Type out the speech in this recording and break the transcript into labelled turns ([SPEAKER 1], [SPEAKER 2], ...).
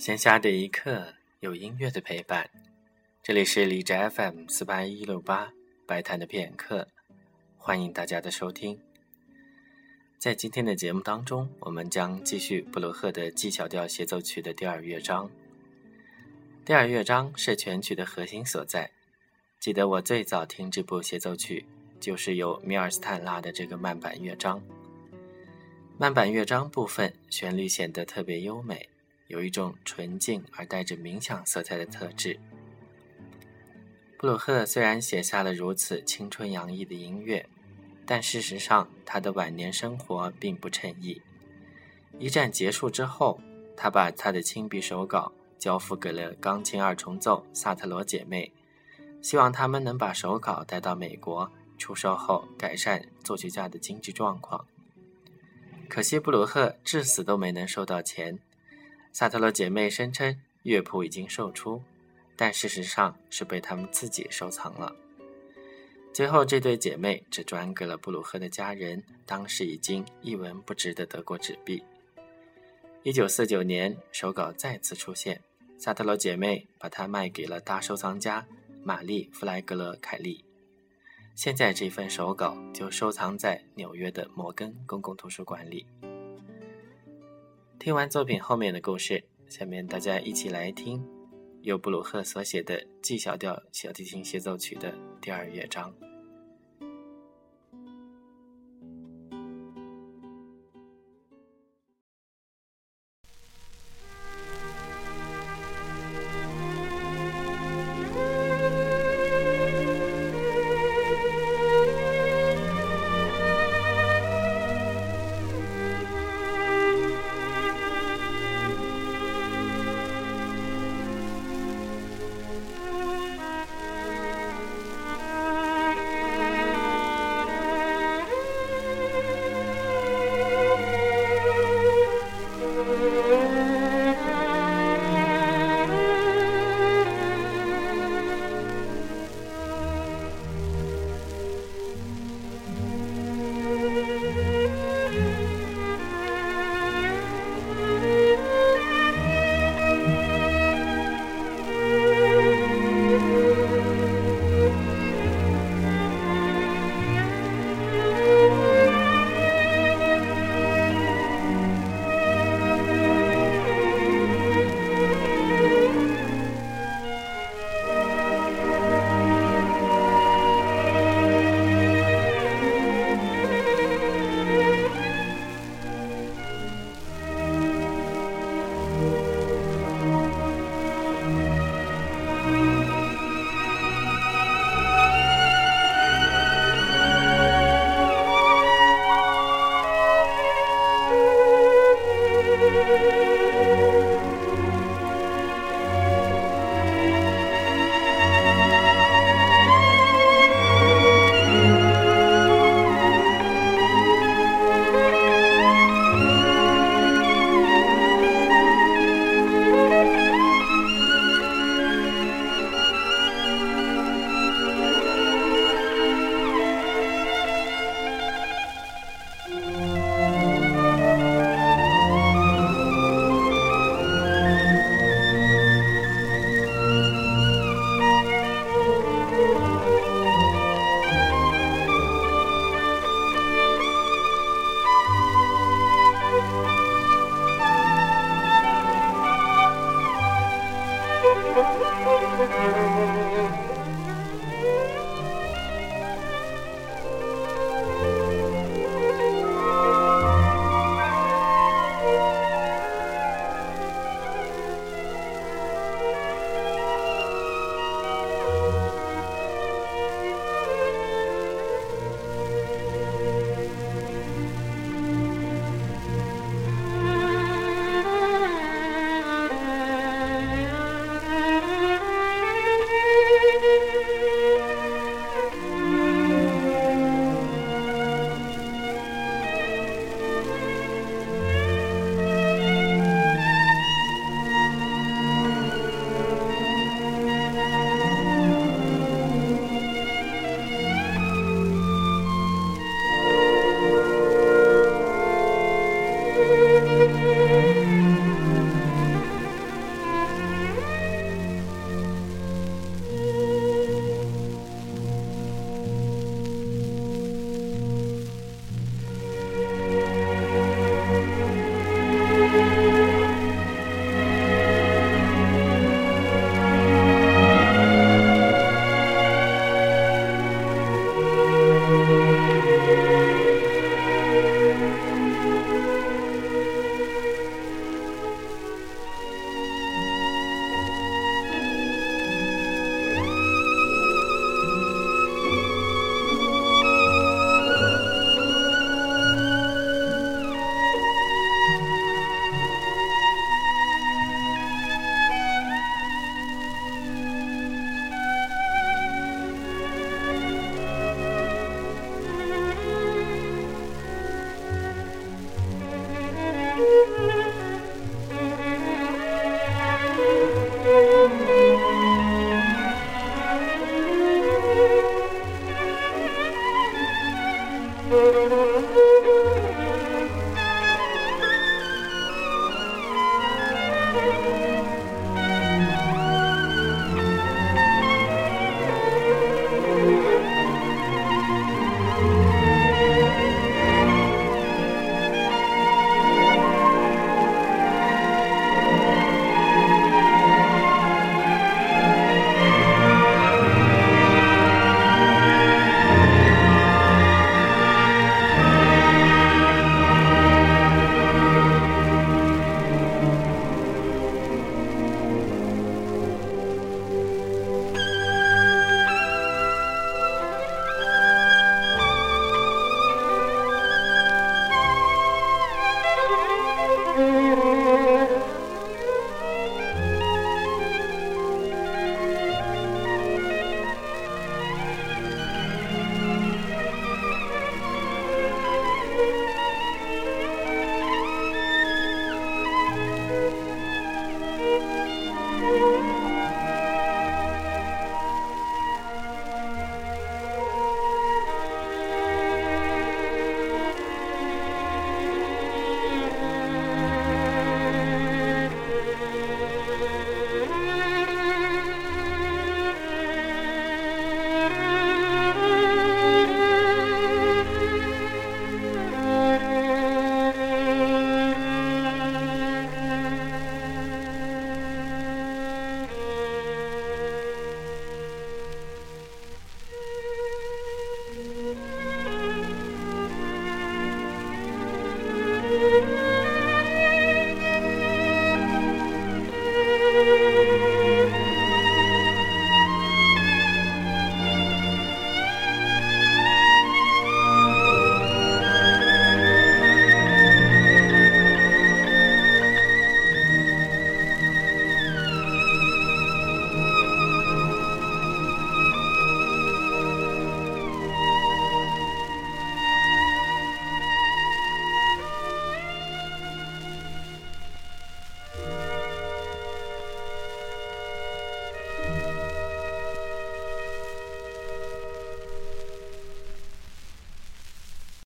[SPEAKER 1] 闲暇的一刻，有音乐的陪伴。这里是荔枝 FM 四八一六八白谈的片刻，欢迎大家的收听。在今天的节目当中，我们将继续布鲁赫的 G 小调协奏曲的第二乐章。第二乐章是全曲的核心所在。记得我最早听这部协奏曲，就是由米尔斯坦拉的这个慢板乐章。慢板乐章部分旋律显得特别优美。有一种纯净而带着冥想色彩的特质。布鲁赫虽然写下了如此青春洋溢的音乐，但事实上他的晚年生活并不称意。一战结束之后，他把他的亲笔手稿交付给了钢琴二重奏萨特罗姐妹，希望他们能把手稿带到美国出售后改善作曲家的经济状况。可惜布鲁赫至死都没能收到钱。萨特罗姐妹声称乐谱已经售出，但事实上是被她们自己收藏了。最后，这对姐妹只转给了布鲁赫的家人当时已经一文不值的德国纸币。一九四九年，手稿再次出现，萨特罗姐妹把它卖给了大收藏家玛丽·弗莱格勒凯利。现在，这份手稿就收藏在纽约的摩根公共图书馆里。听完作品后面的故事，下面大家一起来听由布鲁赫所写的 G 小调小提琴协奏曲的第二乐章。
[SPEAKER 2] Thank you.